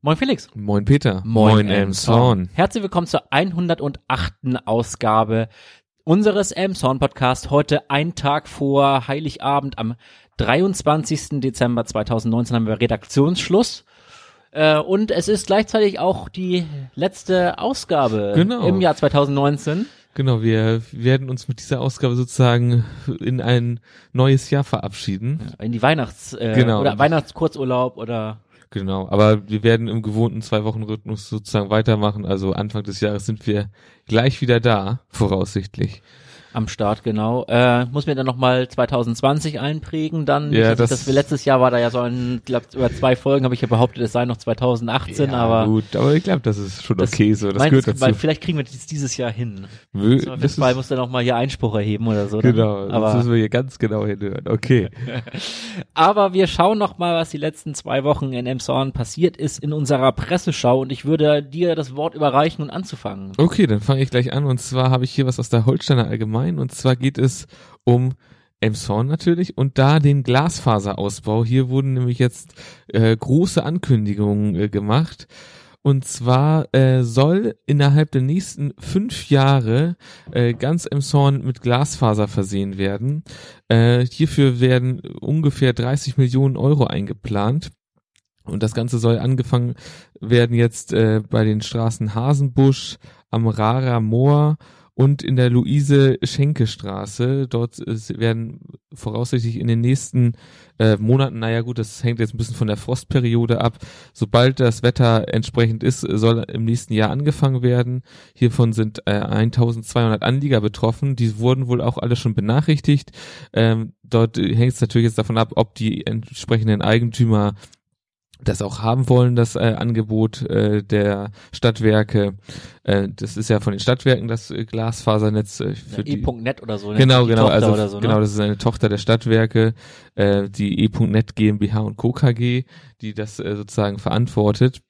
Moin Felix. Moin Peter. Moin Elmshorn. Herzlich willkommen zur 108. Ausgabe unseres Elmshorn Podcast. Heute ein Tag vor Heiligabend am 23. Dezember 2019 haben wir Redaktionsschluss. Äh, und es ist gleichzeitig auch die letzte Ausgabe Genau. im Jahr 2019. Genau, wir werden uns mit dieser Ausgabe sozusagen in ein neues Jahr verabschieden. In die Weihnachts- äh, Genau. oder Weihnachtskurzurlaub oder Genau, aber wir werden im gewohnten Zwei-Wochen-Rhythmus sozusagen weitermachen. Also Anfang des Jahres sind wir gleich wieder da, voraussichtlich. Am Start, genau. Äh, muss mir dann nochmal 2020 einprägen, dann. Ja, das, das- das, letztes Jahr war da ja so ein, glaub, über zwei Folgen habe ich ja behauptet, es sei noch 2018, aber gut, aber ich glaube, das ist schon das- okay so. Das meinst gehört du, weil dazu. vielleicht kriegen wir das dieses Jahr hin. Mö- So, das Fall muss dann noch mal hier Einspruch erheben oder so. dann. genau, das aber, müssen wir hier ganz genau hinhören. Okay. aber wir schauen noch mal, was die letzten zwei Wochen in Emshorn passiert ist in unserer Presseschau und ich würde dir das Wort überreichen und anzufangen. Okay, dann fange ich gleich an. Und zwar habe ich hier was aus der Holsteiner Allgemein. Und zwar geht es um Emshorn natürlich und da den Glasfaserausbau. Hier wurden nämlich jetzt äh, große Ankündigungen äh, gemacht. Und zwar äh, soll innerhalb der nächsten fünf Jahre äh, ganz Emshorn mit Glasfaser versehen werden. Äh, hierfür werden ungefähr 30 Millionen Euro eingeplant. Und das Ganze soll angefangen werden jetzt äh, bei den Straßen Hasenbusch, am Rarer Moor und in der Luise-Schenke-Straße. Dort werden voraussichtlich in den nächsten äh, Monaten, naja gut, das hängt jetzt ein bisschen von der Frostperiode ab, sobald das Wetter entsprechend ist, soll im nächsten Jahr angefangen werden. Hiervon sind äh, 1200 Anlieger betroffen. Die wurden wohl auch alle schon benachrichtigt. Ähm, dort hängt es natürlich jetzt davon ab, ob die entsprechenden Eigentümer das auch haben wollen, das äh, Angebot äh, der Stadtwerke. Äh, das ist ja von den Stadtwerken das äh, Glasfasernetz äh, für die. E.net oder so. ne? Genau, genau, Tochter also oder so, ne? genau, das ist eine Tochter der Stadtwerke, äh, die E.net GmbH und Co. KG, die das äh, sozusagen verantwortet.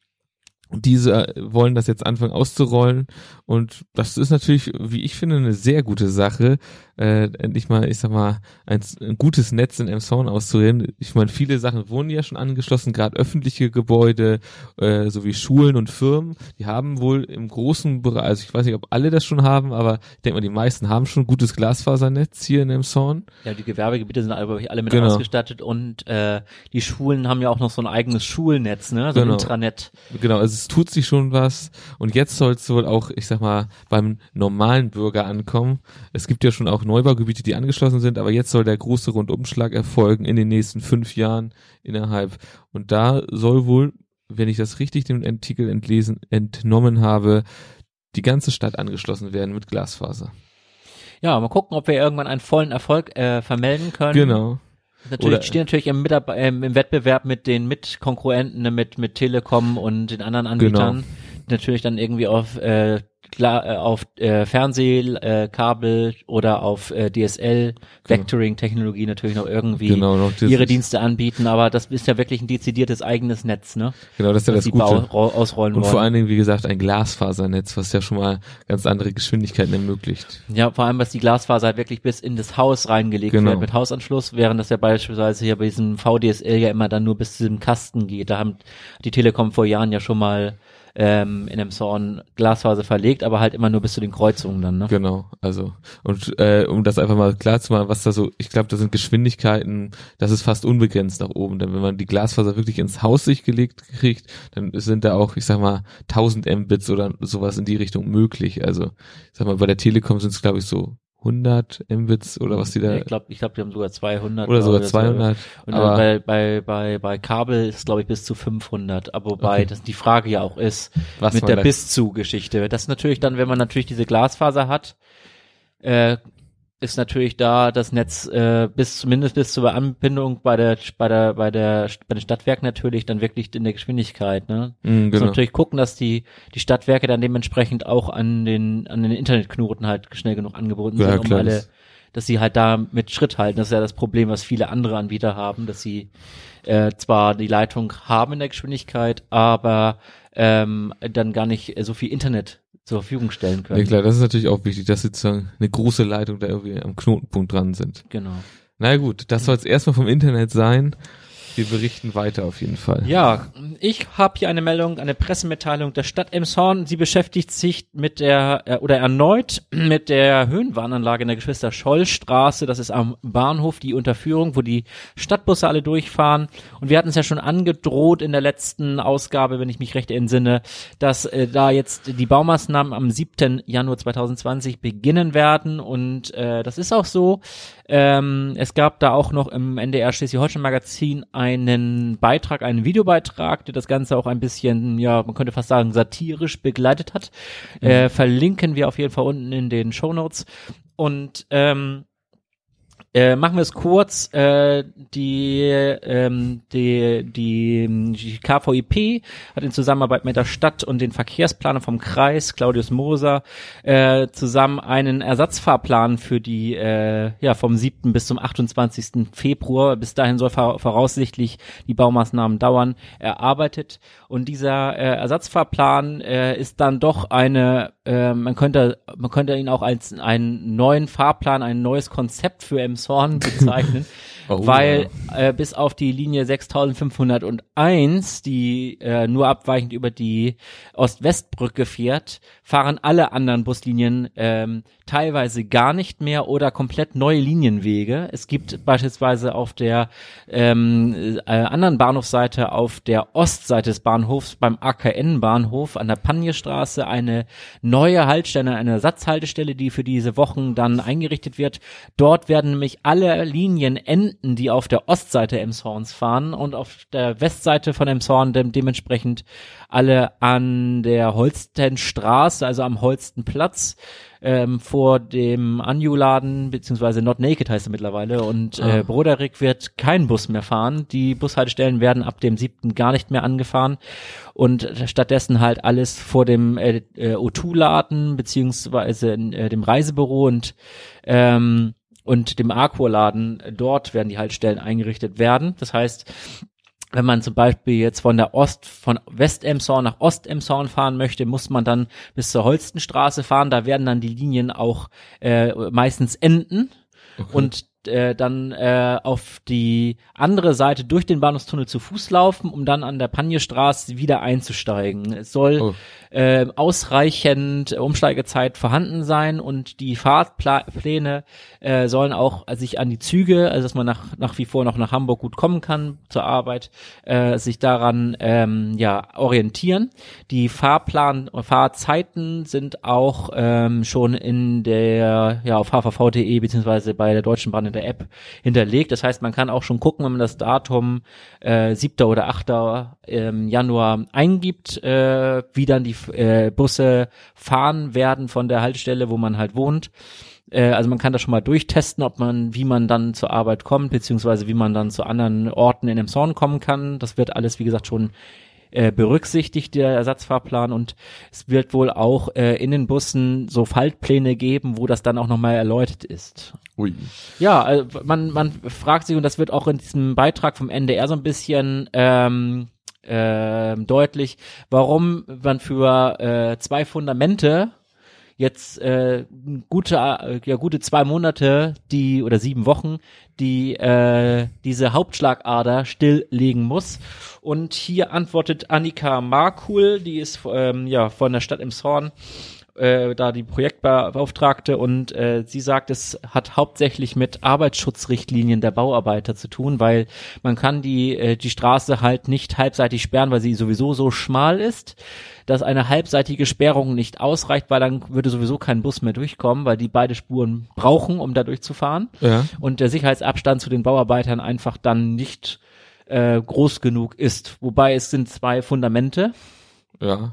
Und diese äh, wollen das jetzt anfangen auszurollen und das ist natürlich, wie ich finde, eine sehr gute Sache, äh, endlich mal, ich sag mal, ein, ein gutes Netz in Emshorn auszurollen. Ich meine, viele Sachen wurden ja schon angeschlossen, gerade öffentliche Gebäude, äh, sowie Schulen und Firmen, die haben wohl im großen Bereich, also ich weiß nicht, ob alle das schon haben, aber ich denke mal, die meisten haben schon ein gutes Glasfasernetz hier in Emshorn. Ja, die Gewerbegebiete sind alle, alle mit Genau. ausgestattet und äh, die Schulen haben ja auch noch so ein eigenes Schulnetz, ne? So Genau. ein Intranet. Genau, also es tut sich schon was und jetzt soll es wohl auch, ich sag mal, beim normalen Bürger ankommen. Es gibt ja schon auch Neubaugebiete, die angeschlossen sind, aber jetzt soll der große Rundumschlag erfolgen in den nächsten fünf Jahren innerhalb. Und da soll wohl, wenn ich das richtig dem Artikel entlesen, entnommen habe, die ganze Stadt angeschlossen werden mit Glasfaser. Ja, mal gucken, ob wir irgendwann einen vollen Erfolg äh, vermelden können. Genau. Natürlich Oder- stehen natürlich im, Mitab ähm, im Wettbewerb mit den Mitkonkurrenten, ne, mit mit Telekom und den anderen Anbietern, die natürlich dann irgendwie auf äh, klar, äh, auf äh, Fernseh, äh, Kabel oder auf äh, DSL Vectoring Technologie natürlich noch irgendwie Genau, noch ihre Dienste anbieten, aber das ist ja wirklich ein dezidiertes eigenes Netz, ne? Genau, das ist ja das Gute. ro- ausrollen Und wollen. vor allen Dingen, wie gesagt, ein Glasfasernetz, was ja schon mal ganz andere Geschwindigkeiten ermöglicht. Ja, vor allem, was die Glasfaser halt wirklich bis in das Haus reingelegt Genau. wird mit Hausanschluss, während das ja beispielsweise hier bei diesem VDSL ja immer dann nur bis zu dem Kasten geht. Da haben die Telekom vor Jahren ja schon mal ähm, in einem Zorn Glasfaser verlegt, aber halt immer nur bis zu den Kreuzungen dann, ne? Genau, also und äh, um das einfach mal klar zu machen, was da so, ich glaube, da sind Geschwindigkeiten, das ist fast unbegrenzt nach oben. Denn wenn man die Glasfaser wirklich ins Haus sich gelegt kriegt, dann sind da auch, ich sag mal, 1000 Mbits oder sowas in die Richtung möglich. Also ich sag mal, bei der Telekom sind es glaube ich so 100 Mbits oder was die da ich glaube, ich glaub, die haben sogar 200. oder sogar glaub ich, 200. Und aber bei, bei, bei, bei Kabel ist glaube ich bis zu 500. Aber wobei Okay. das die Frage ja auch ist, was mit der bis zu Geschichte. Das ist natürlich dann, wenn man natürlich diese Glasfaser hat, äh, ist natürlich da das Netz äh, bis zumindest bis zur Anbindung bei der bei der bei der bei den Stadtwerken natürlich dann wirklich in der Geschwindigkeit. Ne? Mm, Muss genau. natürlich gucken, dass die die Stadtwerke dann dementsprechend auch an den an den Internetknoten halt schnell genug angebunden Ja, sind, um klar, alle das- dass sie halt da mit Schritt halten. Das ist ja das Problem, was viele andere Anbieter haben, dass sie äh, zwar die Leitung haben in der Geschwindigkeit, aber ähm, dann gar nicht so viel Internet zur Verfügung stellen können. Ja, klar, das ist natürlich auch wichtig, dass sozusagen eine große Leitung da irgendwie am Knotenpunkt dran sind. Genau. Na gut, das soll es erstmal vom Internet sein. Wir berichten weiter auf jeden Fall. Ja, ich habe hier eine Meldung, eine Pressemitteilung der Stadt Emshorn. Sie beschäftigt sich mit der äh, oder erneut mit der Höhenwarnanlage in der Geschwister Scholl Straße. Das ist am Bahnhof die Unterführung, wo die Stadtbusse alle durchfahren. Und wir hatten es ja schon angedroht in der letzten Ausgabe, wenn ich mich recht entsinne, dass äh, da jetzt die Baumaßnahmen am 7. Januar 2020 beginnen werden. Und äh, das ist auch so. Ähm, es gab da auch noch im NDR Schleswig-Holstein Magazin einen Beitrag, einen Videobeitrag, der das Ganze auch ein bisschen, ja, man könnte fast sagen, satirisch begleitet hat. Mhm. Äh, verlinken wir auf jeden Fall unten in den Show Notes. Und ähm, äh, machen wir es kurz. Äh, die, ähm, die, die, die KVIP hat in Zusammenarbeit mit der Stadt und den Verkehrsplaner vom Kreis, Claudius Moser, äh, zusammen einen Ersatzfahrplan für die, äh, ja, vom 7. bis zum 28. Februar, bis dahin soll voraussichtlich die Baumaßnahmen dauern, erarbeitet. Und dieser äh, Ersatzfahrplan äh, ist dann doch eine, äh, man könnte, man könnte ihn auch als einen neuen Fahrplan, ein neues Konzept für Emshorn bezeichnen. Oh, weil ja. äh, bis auf die Linie 6501, die äh, nur abweichend über die Ost-West-Brücke fährt, fahren alle anderen Buslinien ähm, teilweise gar nicht mehr oder komplett neue Linienwege. Es gibt beispielsweise auf der ähm, äh, anderen Bahnhofsseite, auf der Ostseite des Bahnhofs, beim AKN-Bahnhof an der Panjestraße eine neue Haltestelle, eine Ersatzhaltestelle, die für diese Wochen dann eingerichtet wird. Dort werden nämlich alle Linien enden Studenten, die auf der Ostseite Emshorns fahren und auf der Westseite von Emshorn de dementsprechend alle an der Holstenstraße, also am Holstenplatz, ähm, vor dem Anju-Laden, beziehungsweise Not Naked heißt er mittlerweile, und äh, ah. Broderick wird kein Bus mehr fahren. Die Bushaltestellen werden ab dem siebten gar nicht mehr angefahren und stattdessen halt alles vor dem äh, äh, O2-Laden, beziehungsweise äh, dem Reisebüro und ähm, und dem Aqualaden. Dort werden die Haltestellen eingerichtet werden. Das heißt, wenn man zum Beispiel jetzt von der Ost, von West-Emshorn nach Ost-Emshorn fahren möchte, muss man dann bis zur Holstenstraße fahren. Da werden dann die Linien auch äh, meistens enden. Okay. Und äh, dann äh, auf die andere Seite durch den Bahnhofstunnel zu Fuß laufen, um dann an der Panjestraße wieder einzusteigen. Es soll oh. äh, ausreichend Umsteigezeit vorhanden sein und die Fahrtpläne äh, sollen auch sich an die Züge, also dass man nach, nach wie vor noch nach Hamburg gut kommen kann zur Arbeit, äh, sich daran ähm, ja orientieren. Die Fahrplan Fahrzeiten sind auch ähm, schon in der ja auf hvv.de beziehungsweise bei der Deutschen Bahn in der App hinterlegt. Das heißt, man kann auch schon gucken, wenn man das Datum äh, 7. oder 8. Ähm, Januar eingibt, äh, wie dann die äh, Busse fahren werden von der Haltestelle, wo man halt wohnt. Äh, also man kann das schon mal durchtesten, ob man, wie man dann zur Arbeit kommt, beziehungsweise wie man dann zu anderen Orten in dem Zorn kommen kann. Das wird alles, wie gesagt, schon äh, berücksichtigt, der Ersatzfahrplan und es wird wohl auch äh, in den Bussen so Faltpläne geben, wo das dann auch nochmal erläutert ist. Ui. Ja, also man, man fragt sich, und das wird auch in diesem Beitrag vom NDR so ein bisschen ähm, äh, deutlich, warum man für äh, zwei Fundamente jetzt äh, gute ja gute zwei Monate die oder sieben Wochen die äh, diese Hauptschlagader stilllegen muss und hier antwortet Annika Markul die ist ähm, ja von der Stadt im Zorn äh, da die Projektbeauftragte und äh, sie sagt, es hat hauptsächlich mit Arbeitsschutzrichtlinien der Bauarbeiter zu tun, weil man kann die äh, die Straße halt nicht halbseitig sperren, weil sie sowieso so schmal ist dass eine halbseitige Sperrung nicht ausreicht, weil dann würde sowieso kein Bus mehr durchkommen, weil die beide Spuren brauchen, um da durchzufahren. Ja. Und der Sicherheitsabstand zu den Bauarbeitern einfach dann nicht äh, groß genug ist. Wobei es sind zwei Fundamente. Ja.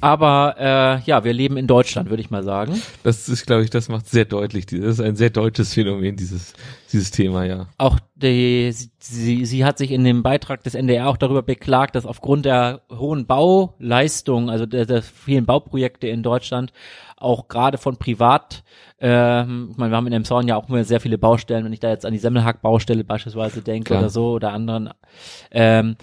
Aber äh, ja, wir leben in Deutschland, würde ich mal sagen. Das ist, glaube ich, das macht sehr deutlich. Das ist ein sehr deutsches Phänomen, dieses, dieses Thema, ja. Auch die, sie, sie hat sich in dem Beitrag des NDR auch darüber beklagt, dass aufgrund der hohen Bauleistung, also der, der vielen Bauprojekte in Deutschland, auch gerade von privat, ähm, ich meine, wir haben in dem Zorn ja auch immer sehr viele Baustellen, wenn ich da jetzt an die Semmelhack-Baustelle beispielsweise denke Klar. oder so oder anderen, ähm,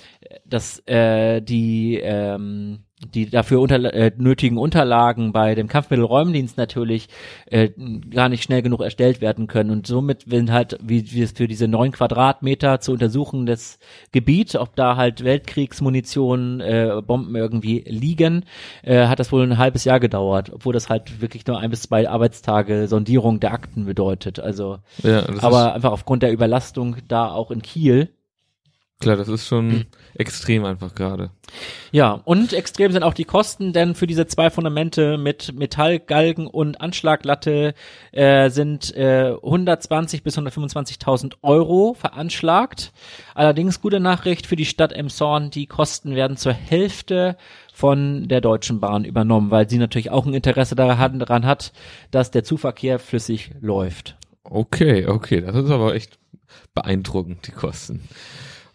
dass äh, die ähm, die dafür unter, äh, nötigen Unterlagen bei dem Kampfmittelräumdienst natürlich äh, gar nicht schnell genug erstellt werden können und somit wenn halt wie, wie es für diese neuen Quadratmeter zu untersuchen, das Gebiet, ob da halt Weltkriegsmunition, äh, Bomben irgendwie liegen, äh, hat das wohl ein halbes Jahr gedauert, obwohl das halt wirklich nur ein bis zwei Arbeitstage Sondierung der Akten bedeutet. Also, Ja, aber einfach aufgrund der Überlastung da auch in Kiel Klar, das ist schon extrem einfach gerade. Ja, und extrem sind auch die Kosten, denn für diese zwei Fundamente mit Metallgalgen und Anschlaglatte äh, sind äh, 120 bis 125.000 Euro veranschlagt. Allerdings gute Nachricht für die Stadt Emshorn, die Kosten werden zur Hälfte von der Deutschen Bahn übernommen, weil sie natürlich auch ein Interesse daran, daran hat, dass der Zuverkehr flüssig läuft. Okay, okay, das ist aber echt beeindruckend, die Kosten.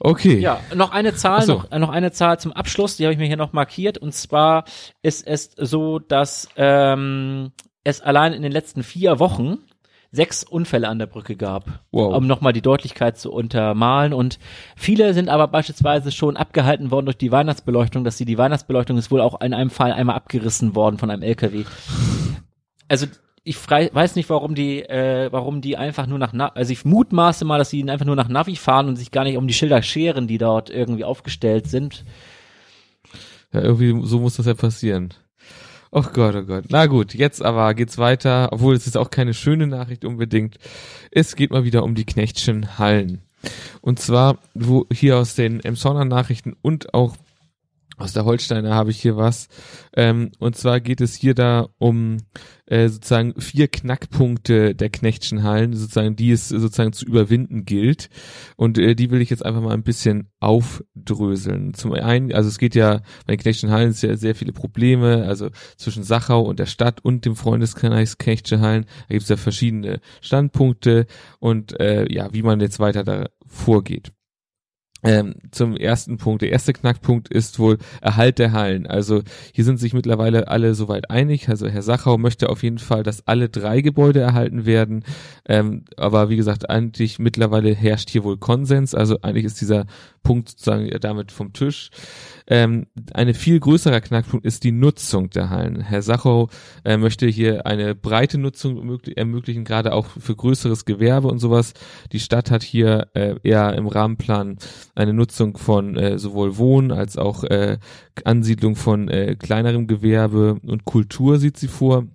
Okay. Ja, noch eine Zahl, so. noch, noch eine Zahl zum Abschluss, die habe ich mir hier noch markiert. Und zwar ist es so, dass ähm, es allein in den letzten vier Wochen sechs Unfälle an der Brücke gab, Wow. um nochmal die Deutlichkeit zu untermalen. Und viele sind aber beispielsweise schon abgehalten worden durch die Weihnachtsbeleuchtung, dass sie die Weihnachtsbeleuchtung ist wohl auch in einem Fall einmal abgerissen worden von einem LKW. Also ich weiß nicht, warum die, äh, warum die einfach nur nach, Na also ich mutmaße mal, dass sie einfach nur nach Navi fahren und sich gar nicht um die Schilder scheren, die dort irgendwie aufgestellt sind. Ja, irgendwie so muss das ja passieren. Oh Gott, oh Gott. Na gut, jetzt aber geht's weiter, obwohl es ist auch keine schöne Nachricht unbedingt. Es geht mal wieder um die Knechtschen Hallen. Und zwar, wo hier aus den Emsonner Nachrichten und auch aus der Holsteiner habe ich hier was. Ähm, und zwar geht es hier da um äh, sozusagen vier Knackpunkte der Knechtschen Hallen, sozusagen, die es sozusagen zu überwinden gilt. Und äh, die will ich jetzt einfach mal ein bisschen aufdröseln. Zum einen, also es geht ja bei den Knechtschen Hallen ist ja sehr viele Probleme, also zwischen Sachau und der Stadt und dem Freundeskreis Knechtsche Hallen. Da gibt es ja verschiedene Standpunkte und äh, ja, wie man jetzt weiter da vorgeht. Ähm, zum ersten Punkt. Der erste Knackpunkt ist wohl Erhalt der Hallen. Also hier sind sich mittlerweile alle soweit einig. Also Herr Sachau möchte auf jeden Fall, dass alle drei Gebäude erhalten werden. Ähm, aber wie gesagt, eigentlich mittlerweile herrscht hier wohl Konsens. Also eigentlich ist dieser Punkt sozusagen damit vom Tisch. Ähm, eine viel größerer Knackpunkt ist die Nutzung der Hallen. Herr Sachau äh, möchte hier eine breite Nutzung ermöglich ermöglichen, gerade auch für größeres Gewerbe und sowas. Die Stadt hat hier äh, eher im Rahmenplan eine Nutzung von äh, sowohl Wohnen als auch äh, Ansiedlung von äh, kleinerem Gewerbe und Kultur sieht sie vor.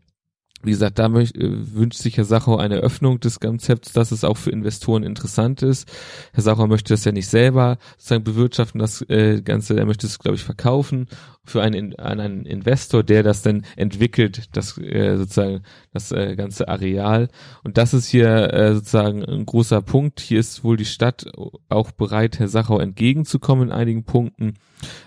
Wie gesagt, da äh, wünscht sich Herr Sachau eine Öffnung des Konzepts, dass es auch für Investoren interessant ist. Herr Sachau möchte das ja nicht selber sozusagen bewirtschaften, das äh, Ganze, er möchte es, glaube ich, verkaufen für einen, an einen Investor, der das dann entwickelt, das äh, sozusagen das äh, ganze Areal. Und das ist hier äh, sozusagen ein großer Punkt. Hier ist wohl die Stadt auch bereit, Herr Sachau entgegenzukommen in einigen Punkten.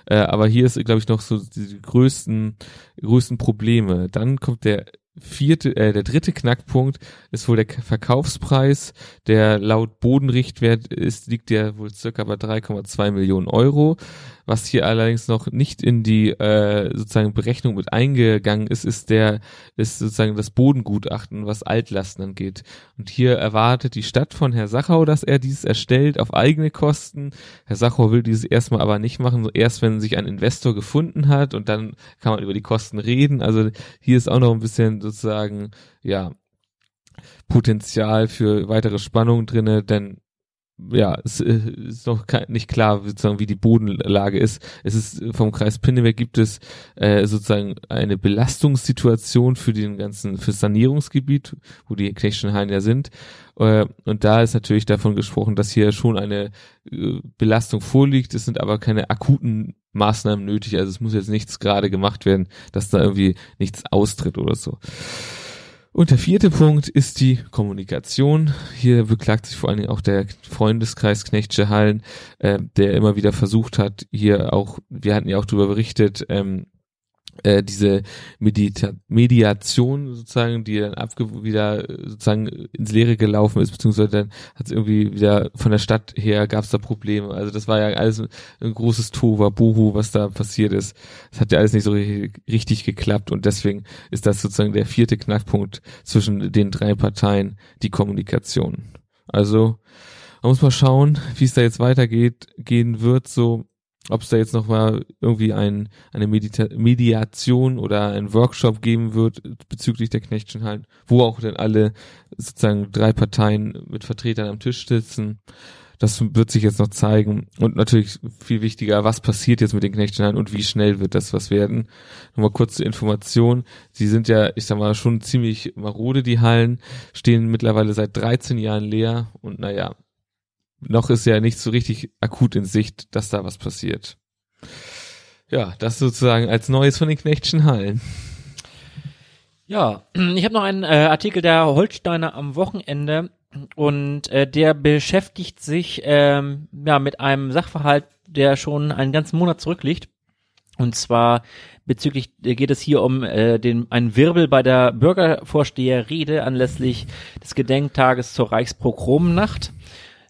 Äh, aber hier ist, glaube ich, noch so die größten, größten Probleme. Dann kommt der vierte, äh, der dritte Knackpunkt ist wohl der Verkaufspreis, der laut Bodenrichtwert ist, liegt ja wohl circa bei 3,2 Millionen Euro. Was hier allerdings noch nicht in die äh, sozusagen Berechnung mit eingegangen ist, ist der ist sozusagen das Bodengutachten, was Altlasten angeht. Und hier erwartet die Stadt von Herr Sachau, dass er dieses erstellt auf eigene Kosten. Herr Sachau will dieses erstmal aber nicht machen, erst wenn sich ein Investor gefunden hat und dann kann man über die Kosten reden. Also hier ist auch noch ein bisschen sozusagen ja Potenzial für weitere Spannung drinne, denn ja, es äh, ist noch nicht klar, sozusagen, wie die Bodenlage ist. Es ist äh, vom Kreis Pinneberg gibt es äh, sozusagen eine Belastungssituation für den ganzen, für Sanierungsgebiet, wo die Knechtschen ja sind. Äh, und da ist natürlich davon gesprochen, dass hier schon eine Belastung vorliegt. Es sind aber keine akuten Maßnahmen nötig. Also es muss jetzt nichts gerade gemacht werden, dass da irgendwie nichts austritt oder so. Und der vierte Punkt ist die Kommunikation. Hier beklagt sich vor allen Dingen auch der Freundeskreis Knechtsche Hallen, äh, der immer wieder versucht hat, hier auch, wir hatten ja auch darüber berichtet, ähm, äh, diese Medita Mediation sozusagen, die dann abge wieder äh, sozusagen ins Leere gelaufen ist, beziehungsweise dann hat es irgendwie wieder von der Stadt her gab es da Probleme. Also das war ja alles ein, ein großes Tova, Bohu, was da passiert ist. Es hat ja alles nicht so ri- richtig geklappt und deswegen ist das sozusagen der vierte Knackpunkt zwischen den drei Parteien, die Kommunikation. Also man muss mal schauen, wie es da jetzt weitergeht, gehen wird, so ob es da jetzt noch mal irgendwie ein, eine Medita Mediation oder ein Workshop geben wird bezüglich der Knechtschen Hallen, wo auch dann alle sozusagen drei Parteien mit Vertretern am Tisch sitzen. das wird sich jetzt noch zeigen. Und natürlich viel wichtiger, was passiert jetzt mit den Knechtschenhallen und wie schnell wird das was werden. Nochmal kurz zur Information. Sie sind ja, ich sag mal, schon ziemlich marode, die Hallen, stehen mittlerweile seit 13 Jahren leer und naja, noch ist ja nicht so richtig akut in Sicht, dass da was passiert. Ja, das sozusagen als Neues von den Knechtschen Hallen. Ja, ich habe noch einen äh, Artikel der Holsteiner am Wochenende und äh, der beschäftigt sich ähm, ja mit einem Sachverhalt, der schon einen ganzen Monat zurückliegt. Und zwar bezüglich äh, geht es hier um äh, den einen Wirbel bei der Bürgervorsteherrede anlässlich des Gedenktages zur Reichspogromnacht.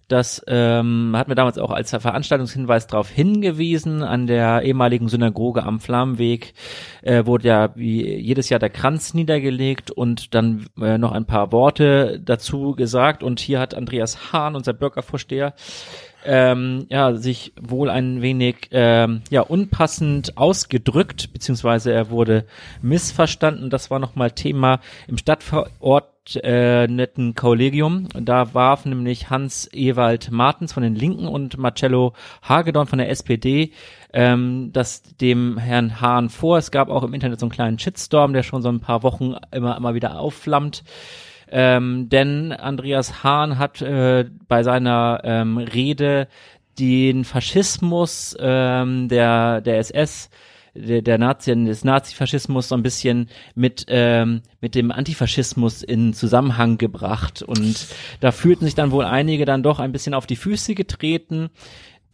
Das ähm, hat mir damals auch als Veranstaltungshinweis darauf hingewiesen. An der ehemaligen Synagoge am Flammenweg äh, wurde ja wie jedes Jahr der Kranz niedergelegt und dann äh, noch ein paar Worte dazu gesagt. Und hier hat Andreas Hahn, unser Bürgervorsteher, ähm, ja, sich wohl ein wenig ähm, ja, unpassend ausgedrückt, beziehungsweise er wurde missverstanden. Das war nochmal Thema im Stadtverordneten äh, Kollegium. Da warf nämlich Hans Ewald Martens von den Linken und Marcello Hagedorn von der SPD ähm, das dem Herrn Hahn vor. Es gab auch im Internet so einen kleinen Shitstorm, der schon so ein paar Wochen immer, immer wieder aufflammt. Ähm, denn Andreas Hahn hat äh, bei seiner ähm, Rede den Faschismus ähm, der, der SS der, der Nazi, des Nazifaschismus so ein bisschen mit, ähm, mit dem Antifaschismus in Zusammenhang gebracht. Und da fühlten sich dann wohl einige dann doch ein bisschen auf die Füße getreten,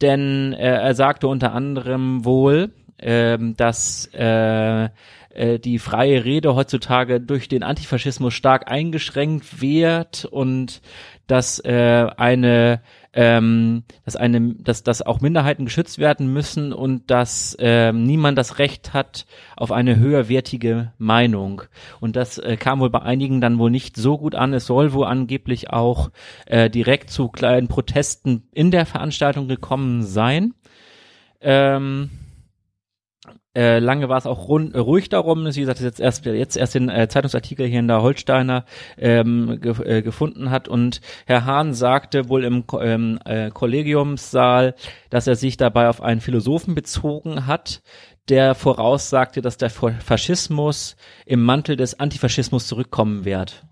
denn äh, er sagte unter anderem wohl, ähm, dass äh, äh, die freie Rede heutzutage durch den Antifaschismus stark eingeschränkt wird und dass äh, eine ähm, dass eine, dass, dass auch Minderheiten geschützt werden müssen und dass ähm, niemand das Recht hat auf eine höherwertige Meinung. Und das äh, kam wohl bei einigen dann wohl nicht so gut an. Es soll wohl angeblich auch äh, direkt zu kleinen Protesten in der Veranstaltung gekommen sein. Ähm, äh, lange war es auch rund, äh, ruhig darum, wie gesagt, jetzt erst jetzt erst den äh, Zeitungsartikel hier in der Holsteiner ähm, ge äh, gefunden hat und Herr Hahn sagte wohl im ähm, äh, Kollegiumssaal, dass er sich dabei auf einen Philosophen bezogen hat, der voraussagte, dass der Faschismus im Mantel des Antifaschismus zurückkommen wird.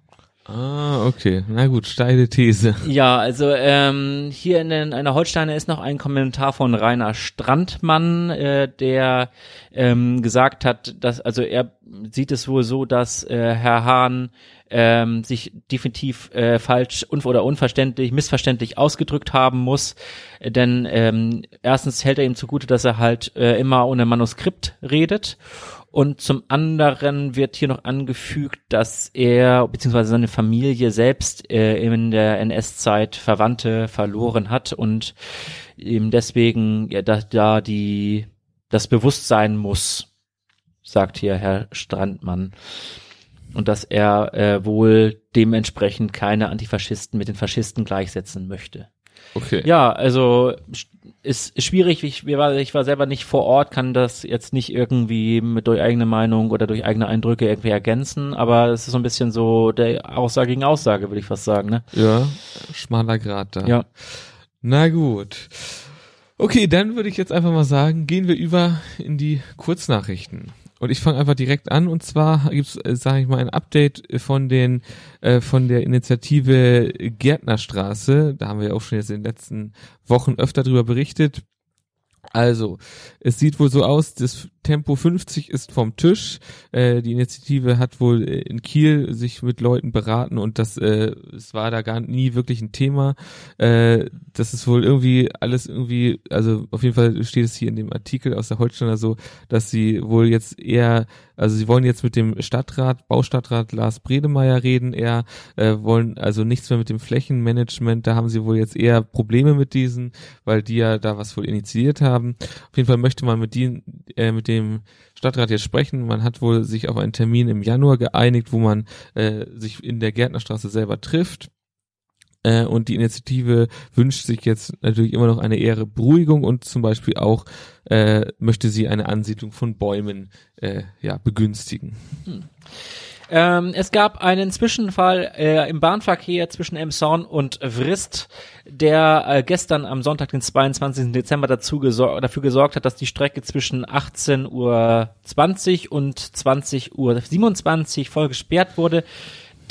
Ah, okay. Na gut, steile These. Ja, also ähm, hier in, in der Holsteiner ist noch ein Kommentar von Rainer Strandmann, äh, der ähm, gesagt hat, dass also er sieht es wohl so, dass äh, Herr Hahn ähm, sich definitiv äh, falsch un oder unverständlich, missverständlich ausgedrückt haben muss. Denn ähm, erstens hält er ihm zugute, dass er halt äh, immer ohne Manuskript redet und zum anderen wird hier noch angefügt, dass er bzw. seine Familie selbst äh, in der NS-Zeit Verwandte verloren hat und ihm deswegen ja, da, da die das Bewusstsein muss, sagt hier Herr Strandmann. Und dass er äh, wohl dementsprechend keine Antifaschisten mit den Faschisten gleichsetzen möchte. Okay. Ja, also ist schwierig. Ich, war, ich war selber nicht vor Ort, kann das jetzt nicht irgendwie mit durch eigene Meinung oder durch eigene Eindrücke irgendwie ergänzen, aber es ist so ein bisschen so der Aussage gegen Aussage, würde ich fast sagen, ne? Ja, schmaler Grad da. Ja. Na gut. Okay, dann würde ich jetzt einfach mal sagen, gehen wir über in die Kurznachrichten. Und ich fange einfach direkt an und zwar gibt's, äh, sage ich mal, ein Update von den äh, von der Initiative Gärtnerstraße. Da haben wir ja auch schon jetzt in den letzten Wochen öfter drüber berichtet. Also, es sieht wohl so aus, das Tempo 50 ist vom Tisch. Äh, die Initiative hat wohl äh, in Kiel sich mit Leuten beraten und das äh, es war da gar nie wirklich ein Thema. Äh, das ist wohl irgendwie alles irgendwie, also auf jeden Fall steht es hier in dem Artikel aus der Holsteiner so, dass sie wohl jetzt eher, also sie wollen jetzt mit dem Stadtrat, Baustadtrat Lars Bredemeier reden, eher äh, wollen also nichts mehr mit dem Flächenmanagement, da haben sie wohl jetzt eher Probleme mit diesen, weil die ja da was wohl initiiert haben. Auf jeden Fall möchte man mit denen, äh, mit dem Stadtrat jetzt sprechen. Man hat wohl sich auf einen Termin im Januar geeinigt, wo man äh, sich in der Gärtnerstraße selber trifft. Äh, und die Initiative wünscht sich jetzt natürlich immer noch eine eher Beruhigung und zum Beispiel auch äh, möchte sie eine Ansiedlung von Bäumen äh, ja, begünstigen. Hm. Ähm, es gab einen Zwischenfall äh, im Bahnverkehr zwischen Emshorn und Vrist, der äh, gestern am Sonntag, den 22. Dezember dazu gesor dafür gesorgt hat, dass die Strecke zwischen 18.20 Uhr und 20.27 Uhr voll gesperrt wurde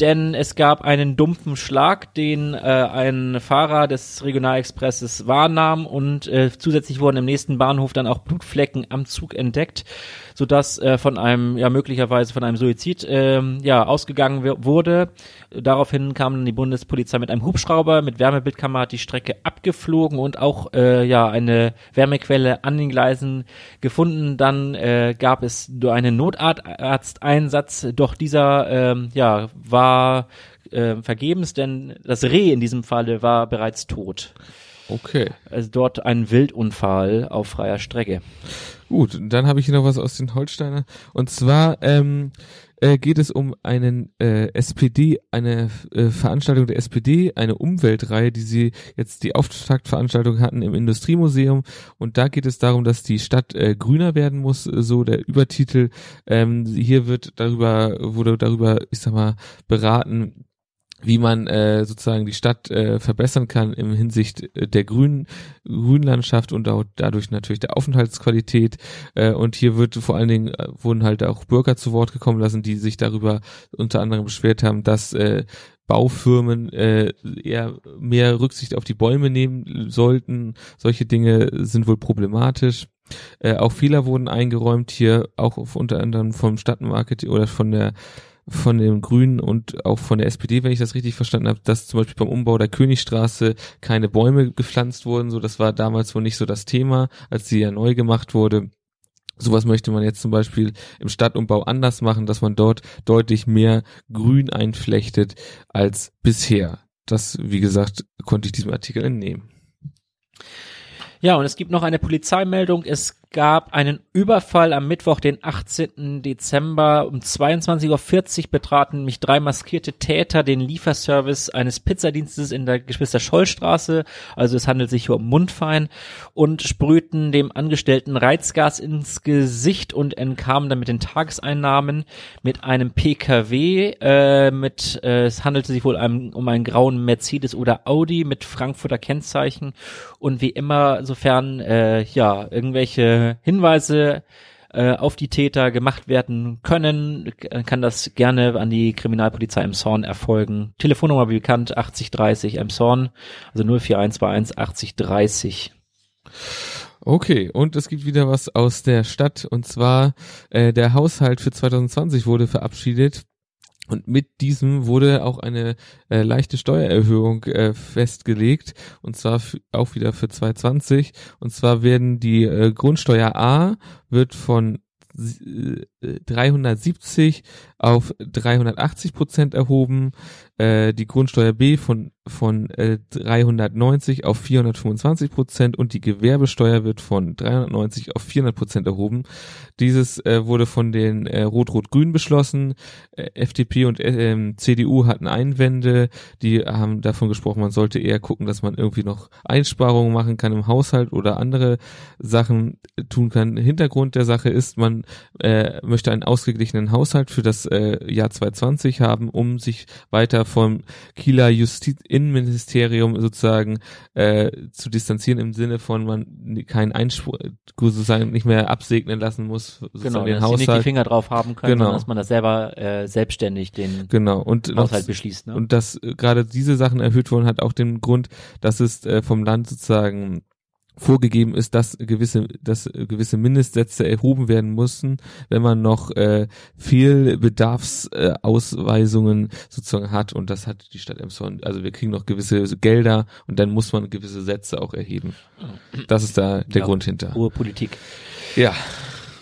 denn es gab einen dumpfen Schlag, den äh, ein Fahrer des Regionalexpresses wahrnahm und äh, zusätzlich wurden im nächsten Bahnhof dann auch Blutflecken am Zug entdeckt sodass äh, von einem, ja möglicherweise von einem Suizid ähm, ja ausgegangen wurde. Daraufhin kam dann die Bundespolizei mit einem Hubschrauber, mit Wärmebildkamera die Strecke abgeflogen und auch äh, ja eine Wärmequelle an den Gleisen gefunden. Dann äh, gab es nur einen Notarzteinsatz, doch dieser ähm, ja war äh, vergebens, denn das Reh in diesem Falle war bereits tot. Okay. Also dort ein Wildunfall auf freier Strecke. Gut, dann habe ich hier noch was aus den Holsteiner. Und zwar ähm, äh, geht es um einen äh, SPD, eine äh, Veranstaltung der SPD, eine Umweltreihe, die sie jetzt die Auftaktveranstaltung hatten im Industriemuseum. Und da geht es darum, dass die Stadt äh, grüner werden muss, so der Übertitel. Ähm, hier wird darüber, wurde darüber, ich sag mal, beraten, wie man äh, sozusagen die Stadt äh, verbessern kann im Hinsicht äh, der grünen Grünlandschaft und auch dadurch natürlich der Aufenthaltsqualität. Äh, und hier wird vor allen Dingen äh, wurden halt auch Bürger zu Wort gekommen lassen, die sich darüber unter anderem beschwert haben, dass äh, Baufirmen äh, eher mehr Rücksicht auf die Bäume nehmen sollten. Solche Dinge sind wohl problematisch. Äh, auch Fehler wurden eingeräumt hier, auch unter anderem vom Stadtmarketing oder von der von den Grünen und auch von der SPD, wenn ich das richtig verstanden habe, dass zum Beispiel beim Umbau der Königstraße keine Bäume gepflanzt wurden. So, das war damals wohl nicht so das Thema, als sie ja neu gemacht wurde. Sowas möchte man jetzt zum Beispiel im Stadtumbau anders machen, dass man dort deutlich mehr Grün einflechtet als bisher. Das, wie gesagt, konnte ich diesem Artikel entnehmen. Ja, und es gibt noch eine Polizeimeldung. Es gab einen Überfall am Mittwoch, den 18. Dezember. Um 22.40 Uhr betraten nämlich drei maskierte Täter den Lieferservice eines Pizzadienstes in der Geschwister-Scholl-Straße, also es handelt sich hier um Mundfein, und sprühten dem Angestellten Reizgas ins Gesicht und entkamen dann mit den Tageseinnahmen mit einem PKW, äh, mit, äh, es handelte sich wohl um, um einen grauen Mercedes oder Audi mit Frankfurter Kennzeichen. Und wie immer, sofern, äh, ja, irgendwelche Hinweise äh, auf die Täter gemacht werden können, kann das gerne an die Kriminalpolizei im Zorn erfolgen. Telefonnummer bekannt 8030 im Zorn, also 04121 8030. Okay, und es gibt wieder was aus der Stadt und zwar äh, der Haushalt für 2020 wurde verabschiedet und mit diesem wurde auch eine äh, leichte Steuererhöhung äh, festgelegt, und zwar auch wieder für 2020. Und zwar werden die äh, Grundsteuer A wird von 370 auf 380 Prozent erhoben, äh, die Grundsteuer B von von äh, 390 auf 425 Prozent und die Gewerbesteuer wird von 390 auf 400 Prozent erhoben. Dieses äh, wurde von den äh, Rot-Rot-Grün beschlossen. Äh, FDP und äh, CDU hatten Einwände, die haben davon gesprochen, man sollte eher gucken, dass man irgendwie noch Einsparungen machen kann im Haushalt oder andere Sachen tun kann. Hintergrund der Sache ist, man äh, möchte einen ausgeglichenen Haushalt für das äh, Jahr 2020 haben, um sich weiter vom Kieler Justiz Innenministerium sozusagen äh, zu distanzieren im Sinne von man keinen Einspruch sozusagen nicht mehr absegnen lassen muss genau, den dass Haushalt. Nicht die Finger drauf haben können, genau. dass man das selber äh, selbstständig den genau. und Haushalt noch, beschließt. Ne? Und dass äh, gerade diese Sachen erhöht wurden, hat auch den Grund, dass es äh, vom Land sozusagen vorgegeben ist, dass gewisse, dass gewisse Mindestsätze erhoben werden mussten, wenn man noch äh, viel Bedarfsausweisungen äh, sozusagen hat und das hat die Stadt Emshorn. Also wir kriegen noch gewisse Gelder und dann muss man gewisse Sätze auch erheben. Das ist da der ja, Grund hinter. Hohe Politik. Ja.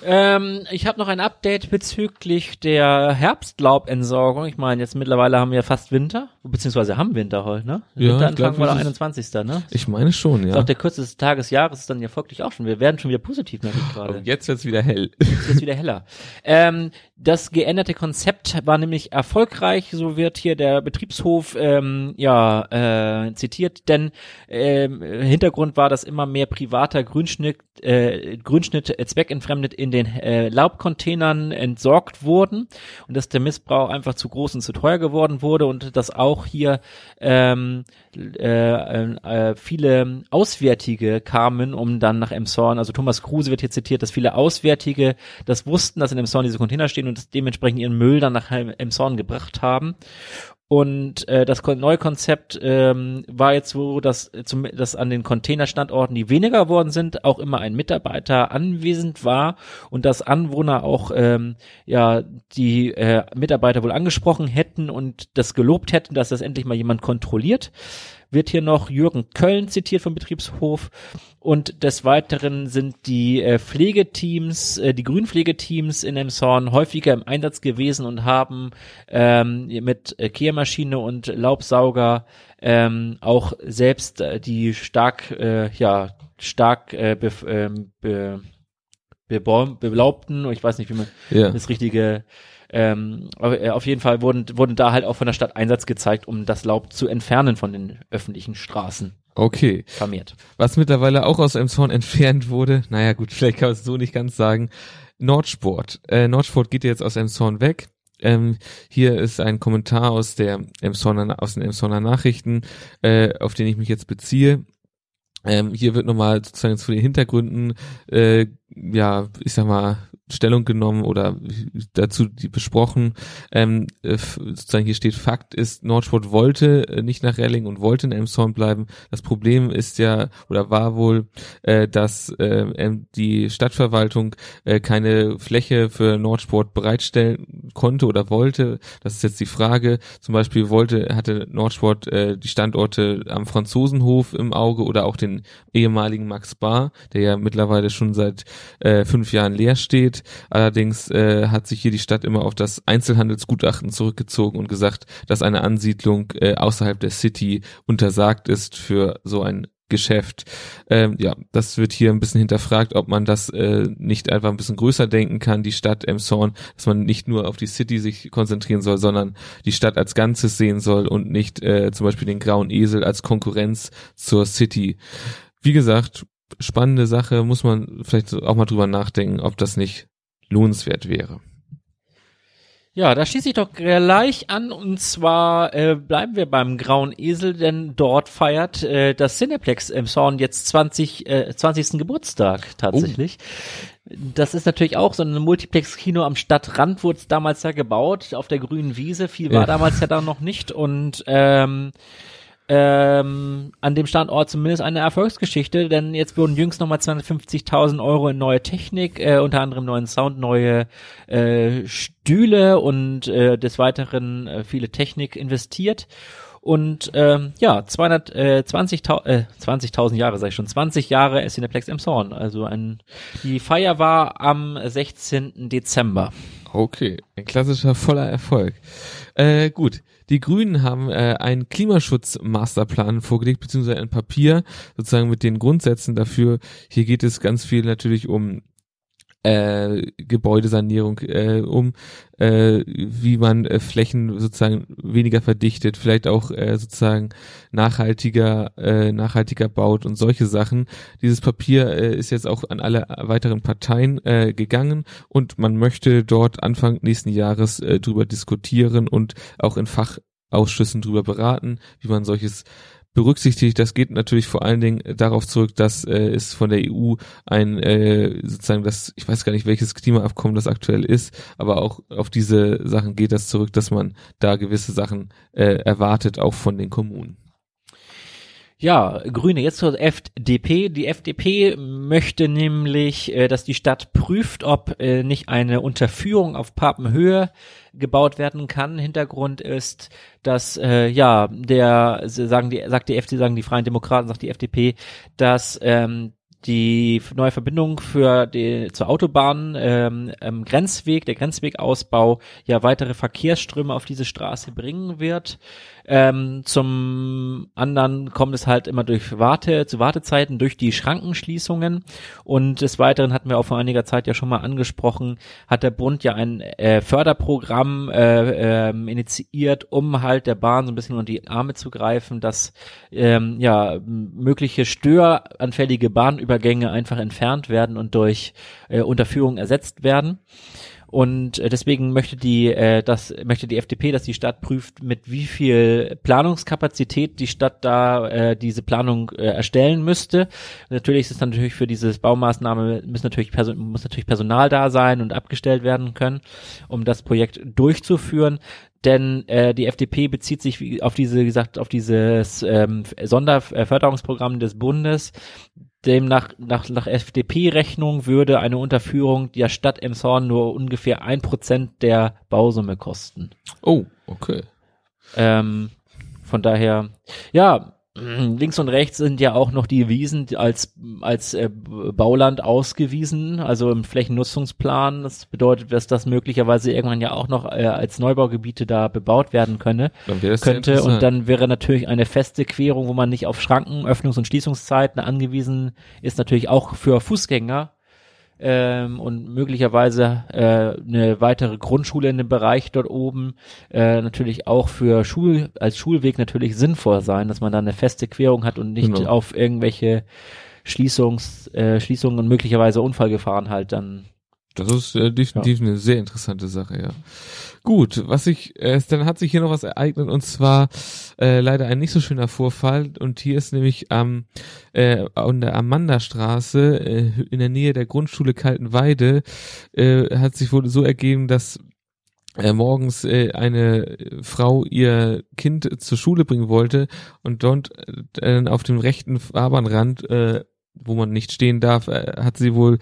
Ähm, ich habe noch ein Update bezüglich der Herbstlaubentsorgung. Ich meine, jetzt mittlerweile haben wir fast Winter, beziehungsweise haben Winter heute, ne? Ja, Winteranfang war der 21. ne? Ich meine schon, ja. Ist auch der kürzeste Tag des Jahres ist dann ja folglich auch schon. Wir werden schon wieder positiv, merke ich gerade. Jetzt wird's wieder hell. Jetzt wird's wieder heller. Ähm, das geänderte Konzept war nämlich erfolgreich, so wird hier der Betriebshof ähm, ja äh, zitiert, denn ähm, Hintergrund war, dass immer mehr privater Grünschnitt, äh, Grünschnitt zweckentfremdet in in den äh, Laubcontainern entsorgt wurden und dass der Missbrauch einfach zu groß und zu teuer geworden wurde und dass auch hier ähm, äh, äh, viele Auswärtige kamen, um dann nach Emshorn, also Thomas Kruse wird hier zitiert, dass viele Auswärtige das wussten, dass in Emshorn diese Container stehen und dementsprechend ihren Müll dann nach Emshorn gebracht haben. Und äh, das neue Konzept ähm, war jetzt so, dass, zum, dass an den Containerstandorten, die weniger geworden sind, auch immer ein Mitarbeiter anwesend war und dass Anwohner auch ähm, ja die äh, Mitarbeiter wohl angesprochen hätten und das gelobt hätten, dass das endlich mal jemand kontrolliert wird hier noch Jürgen Köln zitiert vom Betriebshof. Und des Weiteren sind die äh, Pflegeteams, äh, die Grünpflegeteams in Emshorn häufiger im Einsatz gewesen und haben ähm, mit äh, Kehrmaschine und Laubsauger ähm, auch selbst die stark, äh, ja, stark äh, äh, be, beblaubten, ich weiß nicht, wie man ja. das richtige ähm, äh, auf jeden Fall wurden, wurden da halt auch von der Stadt Einsatz gezeigt, um das Laub zu entfernen von den öffentlichen Straßen. Okay. Vermehrt. Was mittlerweile auch aus Emshorn entfernt wurde, naja gut, vielleicht kann man es so nicht ganz sagen, Nordsport. Äh, Nordsport geht jetzt aus Emshorn weg. Ähm, hier ist ein Kommentar aus der Emshorner, aus den Emshorner Nachrichten, äh, auf den ich mich jetzt beziehe. Ähm, hier wird nochmal sozusagen zu den Hintergründen, äh, ja, ich sag mal, Stellung genommen oder dazu besprochen. Ähm, äh, sozusagen hier steht, Fakt ist, Nordsport wollte äh, nicht nach Relling und wollte in Elmshorn bleiben. Das Problem ist ja oder war wohl, äh, dass äh, die Stadtverwaltung äh, keine Fläche für Nordsport bereitstellen konnte oder wollte. Das ist jetzt die Frage. Zum Beispiel wollte, hatte Nordsport äh, die Standorte am Franzosenhof im Auge oder auch den ehemaligen Max Bar, der ja mittlerweile schon seit äh, fünf Jahren leer steht. Allerdings äh, hat sich hier die Stadt immer auf das Einzelhandelsgutachten zurückgezogen und gesagt, dass eine Ansiedlung äh, außerhalb der City untersagt ist für so ein Geschäft. Ähm, ja, das wird hier ein bisschen hinterfragt, ob man das äh, nicht einfach ein bisschen größer denken kann, die Stadt Emshorn, dass man nicht nur auf die City sich konzentrieren soll, sondern die Stadt als Ganzes sehen soll und nicht äh, zum Beispiel den grauen Esel als Konkurrenz zur City. Wie gesagt, spannende Sache, muss man vielleicht auch mal drüber nachdenken, ob das nicht lohnenswert wäre. Ja, da schließe ich doch gleich an und zwar äh, bleiben wir beim Grauen Esel, denn dort feiert äh, das Cineplex im Zorn jetzt 20, äh, 20. Geburtstag tatsächlich. Oh. Das ist natürlich auch so ein Multiplex-Kino am Stadtrand, wurde es damals ja gebaut, auf der grünen Wiese. Viel war ja. damals ja da noch nicht und ähm, ähm, an dem Standort zumindest eine Erfolgsgeschichte, denn jetzt wurden jüngst nochmal 250.000 Euro in neue Technik, äh, unter anderem neuen Sound, neue äh, Stühle und äh, des Weiteren äh, viele Technik investiert. Und ähm, ja, 220.000 äh, 20.000 Jahre, sag ich schon, 20 Jahre ist Cineplex im Zorn. Also ein, die Feier war am 16. Dezember. Okay, ein klassischer voller Erfolg. Äh, gut, die Grünen haben äh, einen Klimaschutz-Masterplan vorgelegt, beziehungsweise ein Papier, sozusagen mit den Grundsätzen dafür. Hier geht es ganz viel natürlich um äh, Gebäudesanierung, äh, um äh, wie man äh, Flächen sozusagen weniger verdichtet, vielleicht auch äh, sozusagen nachhaltiger, äh, nachhaltiger baut und solche Sachen. Dieses Papier äh, ist jetzt auch an alle weiteren Parteien äh, gegangen und man möchte dort Anfang nächsten Jahres äh, drüber diskutieren und auch in Fachausschüssen drüber beraten, wie man solches berücksichtigt. Das geht natürlich vor allen Dingen darauf zurück, dass äh, es von der EU ein äh, sozusagen das, ich weiß gar nicht, welches Klimaabkommen das aktuell ist, aber auch auf diese Sachen geht das zurück, dass man da gewisse Sachen äh, erwartet, auch von den Kommunen. Ja, Grüne, jetzt zur FDP. Die FDP möchte nämlich, äh, dass die Stadt prüft, ob äh, nicht eine Unterführung auf Papenhöhe gebaut werden kann. Hintergrund ist, dass äh, ja der sagen die sagt die FDP sagen die Freien Demokraten sagt die FDP, dass ähm, die neue Verbindung für die zur Autobahn ähm, ähm, Grenzweg, der Grenzwegausbau ja weitere Verkehrsströme auf diese Straße bringen wird. Ähm, zum anderen kommt es halt immer durch Warte, zu Wartezeiten, durch die Schrankenschließungen. Und des Weiteren hatten wir auch vor einiger Zeit ja schon mal angesprochen, hat der Bund ja ein äh, Förderprogramm äh, äh, initiiert, um halt der Bahn so ein bisschen unter die Arme zu greifen, dass ähm, ja mögliche störanfällige Bahn Bahnübergänge einfach entfernt werden und durch äh, Unterführung ersetzt werden. Und äh, deswegen möchte die, äh, das, möchte die FDP, dass die Stadt prüft, mit wie viel Planungskapazität die Stadt da äh, diese Planung äh, erstellen müsste. Natürlich ist es natürlich für diese Baumaßnahme muss natürlich, muss natürlich Personal da sein und abgestellt werden können, um das Projekt durchzuführen denn äh, die FDP bezieht sich auf diese, wie gesagt, auf dieses ähm, Sonderförderungsprogramm des Bundes, Demnach nach, nach FDP-Rechnung würde eine Unterführung der Stadt Emshorn nur ungefähr ein Prozent der Bausumme kosten. Oh, okay. Ähm, von daher, ja, links und rechts sind ja auch noch die Wiesen als als äh, Bauland ausgewiesen, also im Flächennutzungsplan. Das bedeutet, dass das möglicherweise irgendwann ja auch noch äh, als Neubaugebiete da bebaut werden könne, könnte. Und dann wäre natürlich eine feste Querung, wo man nicht auf Schranken, Öffnungs- und Schließungszeiten angewiesen ist, natürlich auch für Fußgänger ähm, und möglicherweise äh, eine weitere Grundschule in dem Bereich dort oben äh, natürlich auch für Schul als Schulweg natürlich sinnvoll sein, dass man da eine feste Querung hat und nicht genau. auf irgendwelche Schließungs, äh, Schließungen und möglicherweise Unfallgefahren halt dann das ist äh, definitiv ja. eine sehr interessante Sache, ja. Gut, was ich, äh, dann hat sich hier noch was ereignet und zwar äh, leider ein nicht so schöner Vorfall und hier ist nämlich am äh, an der Amandastraße äh, in der Nähe der Grundschule Kaltenweide äh, hat sich wohl so ergeben, dass äh, morgens äh, eine Frau ihr Kind zur Schule bringen wollte und dort äh, auf dem rechten Fahrbahnrand äh, wo man nicht stehen darf, äh, hat sie wohl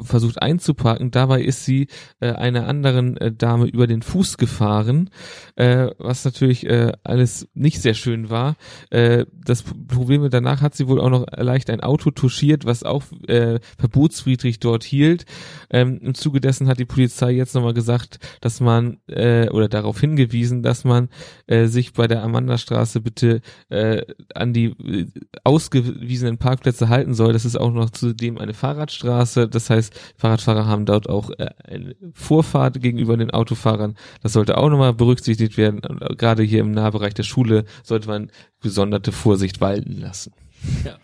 versucht einzuparken. Dabei ist sie äh, einer anderen äh, Dame über den Fuß gefahren, äh, was natürlich äh, alles nicht sehr schön war. Äh, das Problem danach hat sie wohl auch noch leicht ein Auto touchiert, was auch äh, verbotswidrig dort hielt. Ähm, Im Zuge dessen hat die Polizei jetzt nochmal gesagt, dass man äh, oder darauf hingewiesen, dass man äh, sich bei der Amandastraße bitte äh, an die äh, ausgewiesenen Parkplätze halten soll. Das ist auch noch zudem eine Fahrradstraße. Das heißt, Fahrradfahrer haben dort auch äh, eine Vorfahrt gegenüber den Autofahrern. Das sollte auch nochmal berücksichtigt werden. Und äh, gerade hier im Nahbereich der Schule sollte man gesonderte Vorsicht walten lassen. Ja.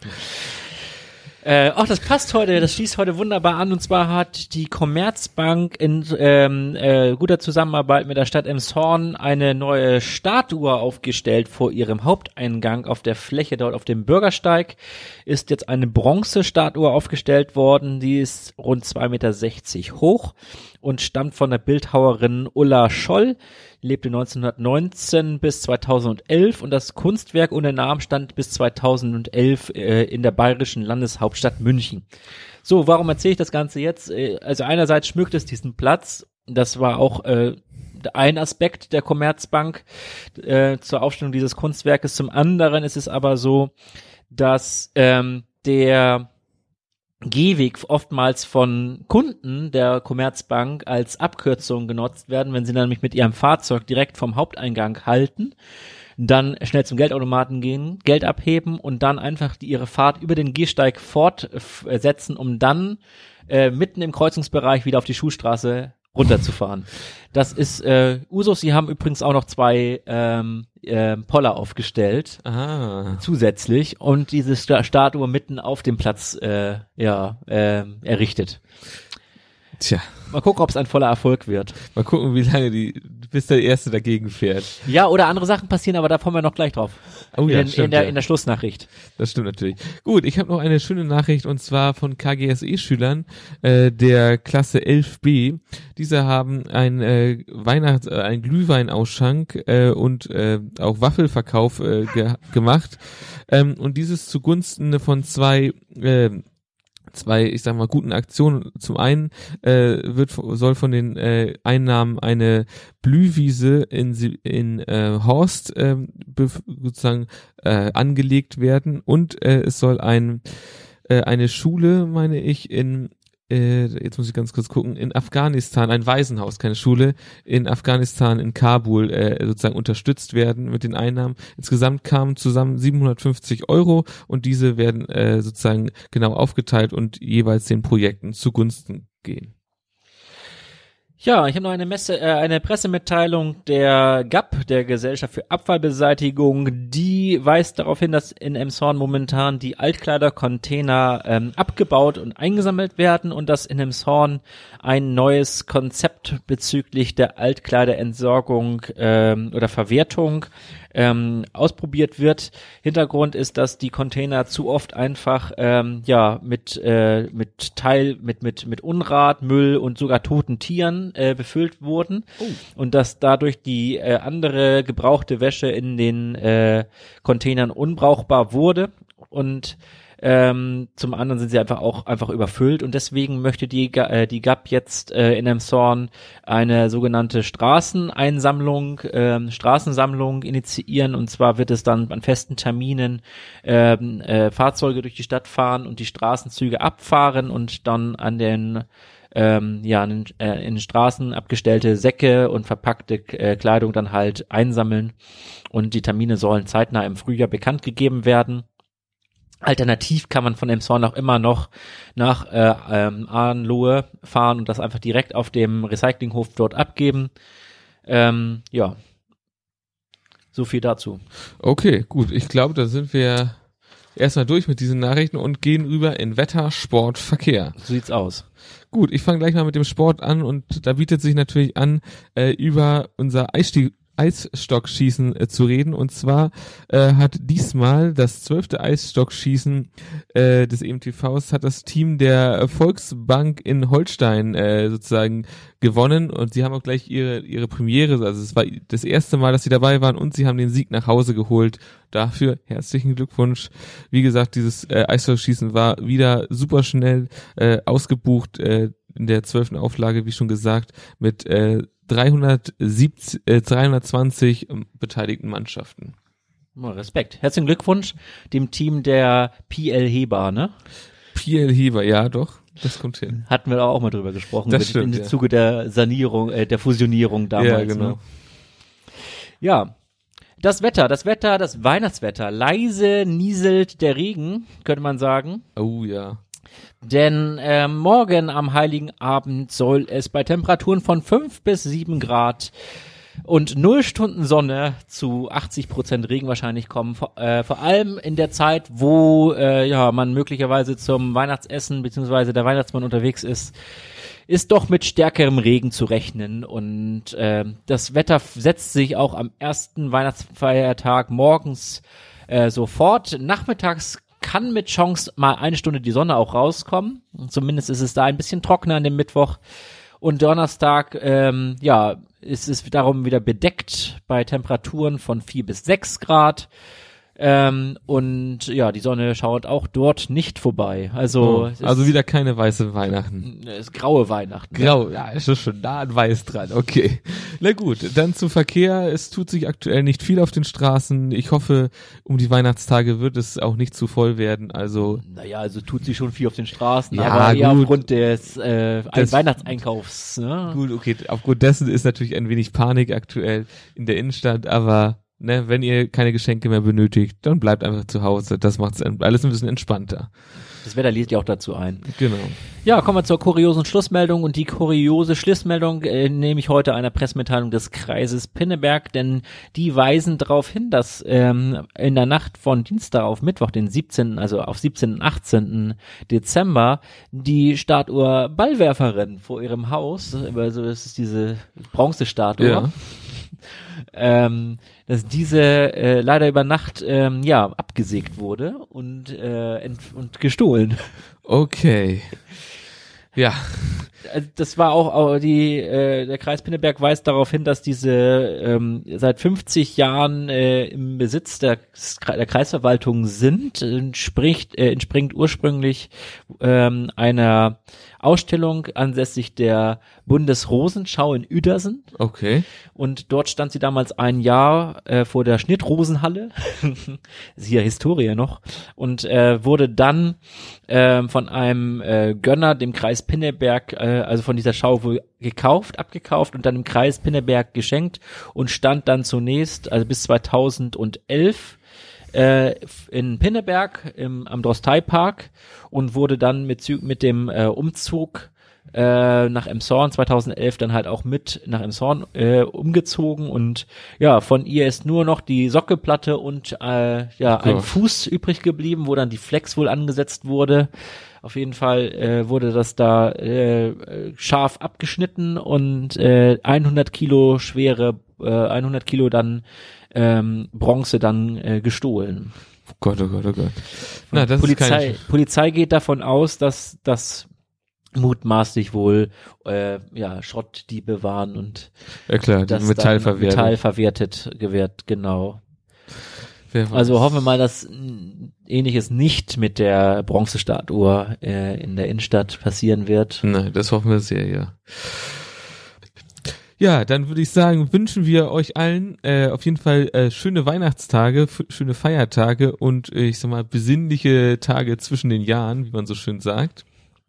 Äh, ach, das passt heute, das schließt heute wunderbar an. Und zwar hat die Commerzbank in ähm, äh, guter Zusammenarbeit mit der Stadt Emshorn eine neue Statue aufgestellt vor ihrem Haupteingang auf der Fläche dort auf dem Bürgersteig. Ist jetzt eine Bronzestatue aufgestellt worden, die ist rund 2,60 Meter hoch und stammt von der Bildhauerin Ulla Scholl lebte 1919 bis 2011 und das Kunstwerk ohne Namen stand bis 2011 äh, in der bayerischen Landeshauptstadt München. So, warum erzähle ich das Ganze jetzt? Äh, also einerseits schmückt es diesen Platz, das war auch äh, ein Aspekt der Commerzbank äh, zur Aufstellung dieses Kunstwerkes. Zum anderen ist es aber so, dass ähm, der Gehweg oftmals von Kunden der Commerzbank als Abkürzung genutzt werden, wenn sie dann nämlich mit ihrem Fahrzeug direkt vom Haupteingang halten, dann schnell zum Geldautomaten gehen, Geld abheben und dann einfach die, ihre Fahrt über den Gehsteig fortsetzen, um dann äh, mitten im Kreuzungsbereich wieder auf die Schulstraße runterzufahren. Das ist äh, Usos. Sie haben übrigens auch noch zwei ähm, äh, Poller aufgestellt, ah. zusätzlich und diese Statue mitten auf dem Platz äh, ja äh, errichtet. Tja. Mal gucken, ob es ein voller Erfolg wird. Mal gucken, wie lange die, bis der Erste dagegen fährt. Ja, oder andere Sachen passieren, aber da kommen wir noch gleich drauf. Oh ja, in, stimmt, in, der, ja. in der Schlussnachricht. Das stimmt natürlich. Gut, ich habe noch eine schöne Nachricht und zwar von KGSE-Schülern äh, der Klasse 11b. Diese haben ein äh, Weihnachts-, äh, ein Glühweinausschank äh, und äh, auch Waffelverkauf äh, ge gemacht. Ähm, und dieses zugunsten von zwei äh, zwei, ich sag mal, guten Aktionen. Zum einen äh, wird soll von den äh, Einnahmen eine Blühwiese in in äh, Horst äh, sozusagen äh, angelegt werden und äh, es soll ein äh, eine Schule, meine ich, in äh, jetzt muss ich ganz kurz gucken, in Afghanistan, ein Waisenhaus, keine Schule, in Afghanistan, in Kabul äh, sozusagen unterstützt werden mit den Einnahmen. Insgesamt kamen zusammen 750 Euro und diese werden äh, sozusagen genau aufgeteilt und jeweils den Projekten zugunsten gehen. Ja, ich habe noch eine Messe, äh, eine Pressemitteilung der GAP, der Gesellschaft für Abfallbeseitigung, die weist darauf hin, dass in Emshorn momentan die Altkleidercontainer ähm, abgebaut und eingesammelt werden und dass in Emshorn ein neues Konzept bezüglich der Altkleiderentsorgung ähm, oder Verwertung ähm, ausprobiert wird. Hintergrund ist, dass die Container zu oft einfach ähm, ja mit äh, mit Teil mit mit mit Unrat, Müll und sogar toten Tieren äh, befüllt wurden oh. und dass dadurch die äh, andere gebrauchte Wäsche in den äh, Containern unbrauchbar wurde und ähm, zum anderen sind sie einfach auch einfach überfüllt und deswegen möchte die, äh, die GAP jetzt äh, in Emshorn eine sogenannte Straßeneinsammlung, äh, Straßensammlung initiieren und zwar wird es dann an festen Terminen ähm, äh, Fahrzeuge durch die Stadt fahren und die Straßenzüge abfahren und dann an den ähm, ja, in, äh, in Straßen abgestellte Säcke und verpackte äh, Kleidung dann halt einsammeln und die Termine sollen zeitnah im Frühjahr bekannt gegeben werden. Alternativ kann man von Emshorn auch immer noch nach äh, ähm, Arnlohe fahren und das einfach direkt auf dem Recyclinghof dort abgeben. Ähm, ja, so viel dazu. Okay, gut. Ich glaube, da sind wir erstmal durch mit diesen Nachrichten und gehen rüber in Wetter, Sport, Verkehr. So sieht's aus. Gut, ich fange gleich mal mit dem Sport an und da bietet sich natürlich an, äh, über unser Eisstieg Eisstockschießen äh, zu reden. Und zwar äh, hat diesmal das zwölfte Eisstockschießen äh, des EMTVs hat das Team der Volksbank in Holstein äh, sozusagen gewonnen und sie haben auch gleich ihre ihre Premiere, also es war das erste Mal, dass sie dabei waren und sie haben den Sieg nach Hause geholt. Dafür herzlichen Glückwunsch. Wie gesagt, dieses äh, Eisstockschießen war wieder super schnell äh, ausgebucht. Äh, in der zwölften Auflage, wie schon gesagt, mit äh, 370, äh, 320 ähm, beteiligten Mannschaften. Respekt. Herzlichen Glückwunsch dem Team der PL Heber, ne? PL Heber, ja, doch. Das kommt hin. Hatten wir auch mal drüber gesprochen. Das stimmt, Im ja. Zuge der Sanierung, äh, der Fusionierung damals. Ja, genau. Ne? Ja. Das Wetter, das Wetter, das Weihnachtswetter. Leise nieselt der Regen, könnte man sagen. Oh ja. Denn äh, morgen am Heiligen Abend soll es bei Temperaturen von 5 bis 7 Grad und 0 Stunden Sonne zu 80 Prozent Regen wahrscheinlich kommen. Vor, äh, vor allem in der Zeit, wo äh, ja man möglicherweise zum Weihnachtsessen beziehungsweise der Weihnachtsmann unterwegs ist, ist doch mit stärkerem Regen zu rechnen. Und äh, das Wetter setzt sich auch am ersten Weihnachtsfeiertag morgens äh, sofort. Nachmittags kann mit Chance mal eine Stunde die Sonne auch rauskommen. Zumindest ist es da ein bisschen trockener an dem Mittwoch. Und Donnerstag, ähm, ja, ist es darum wieder bedeckt bei Temperaturen von vier bis sechs Grad. Ähm, und ja, die Sonne schaut auch dort nicht vorbei. Also, oh, also wieder keine weiße Weihnachten. Es ist graue Weihnachten. Grau, ja, ist schon da an weiß dran. Okay. Na gut, dann zum Verkehr. Es tut sich aktuell nicht viel auf den Straßen. Ich hoffe, um die Weihnachtstage wird es auch nicht zu voll werden. Also. Naja, also tut sich schon viel auf den Straßen, ja, aber eher gut. aufgrund des äh, das, Weihnachtseinkaufs. Ne? Gut, okay. Aufgrund dessen ist natürlich ein wenig Panik aktuell in der Innenstadt, aber ne, wenn ihr keine Geschenke mehr benötigt, dann bleibt einfach zu Hause. Das macht alles ein bisschen entspannter. Das Wetter lädt ja auch dazu ein. Genau. Ja, kommen wir zur kuriosen Schlussmeldung und die kuriose Schlussmeldung äh, nehme ich heute einer Pressemitteilung des Kreises Pinneberg, denn die weisen darauf hin, dass ähm, in der Nacht von Dienstag auf Mittwoch, den 17., also auf 17. und 18. Dezember, die Statue Ballwerferin vor ihrem Haus, also das ist diese Bronzestatue, ja ähm, dass diese äh, leider über Nacht ähm, ja abgesägt wurde und äh, und gestohlen. Okay. Ja. Also das war auch, auch die äh, der Kreis Pinneberg weist darauf hin, dass diese ähm, seit 50 Jahren äh, im Besitz der, der Kreisverwaltung sind, entspricht äh, entspringt ursprünglich ähm, einer Ausstellung ansässig der Bundesrosenschau in Uedersen. Okay. Und dort stand sie damals ein Jahr äh, vor der Schnittrosenhalle, ist hier Historie noch, und äh, wurde dann äh, von einem äh, Gönner, dem Kreis Pinneberg, äh, also von dieser Schau wohl gekauft, abgekauft und dann im Kreis Pinneberg geschenkt und stand dann zunächst, also bis 2011 äh, in Pinneberg im, am Drostei Park und wurde dann mit, mit dem äh, Umzug äh, nach Emshorn 2011 dann halt auch mit nach Emshorn äh, umgezogen und ja, von ihr ist nur noch die Sockelplatte und äh, ja, ein. Fuß übrig geblieben, wo dann die Flex wohl angesetzt wurde. Auf jeden Fall äh, wurde das da äh, scharf abgeschnitten und äh, 100 Kilo schwere, äh, 100 Kilo dann ähm, Bronze dann äh, gestohlen. Oh Gott, oh Gott, oh Gott. Na, das Polizei, ist keine, Polizei geht davon aus, dass das mutmaßlich wohl äh, ja Schrottdiebe waren und ja klar, das dann Metallverwertung. Metall verwertet gewährt, genau. Also hoffen wir mal, dass ähnliches nicht mit der Bronzestatue äh, in der Innenstadt passieren wird. Nein, das hoffen wir sehr, ja. Ja, dann würde ich sagen, wünschen wir euch allen äh, auf jeden Fall äh, schöne Weihnachtstage, schöne Feiertage und äh, ich sag mal besinnliche Tage zwischen den Jahren, wie man so schön sagt.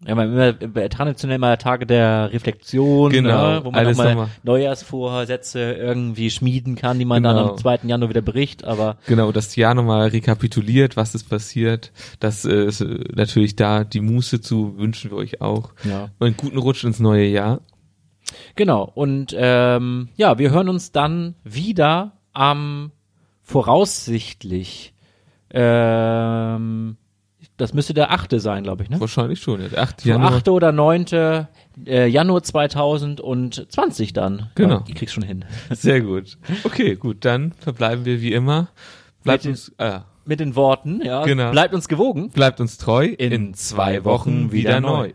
Ja, man immer äh, traditionell mal Tage der Reflexion, Genau, ne, wo man nochmal nochmal. Neujahrsvorsätze irgendwie schmieden kann, die man dann Genau. am 2. Januar wieder bricht, aber Genau, das Jahr nochmal rekapituliert, was ist passiert. Das äh, ist äh, natürlich da die Muße zu, wünschen wir euch auch. ja. Und einen guten Rutsch ins neue Jahr. Genau, und ähm, ja, wir hören uns dann wieder am voraussichtlich, ähm, das müsste der achte sein, glaube ich, ne? Wahrscheinlich schon, ja. Der 8. So Januar. achte oder neunte äh, Januar 2020 dann. Genau. Ich krieg's schon hin. Sehr gut. Okay, gut, dann verbleiben wir wie immer. Bleibt Mit- uns, äh, Mit den Worten, ja. Genau. Bleibt uns gewogen. bleibt uns treu. In zwei Wochen wieder neu.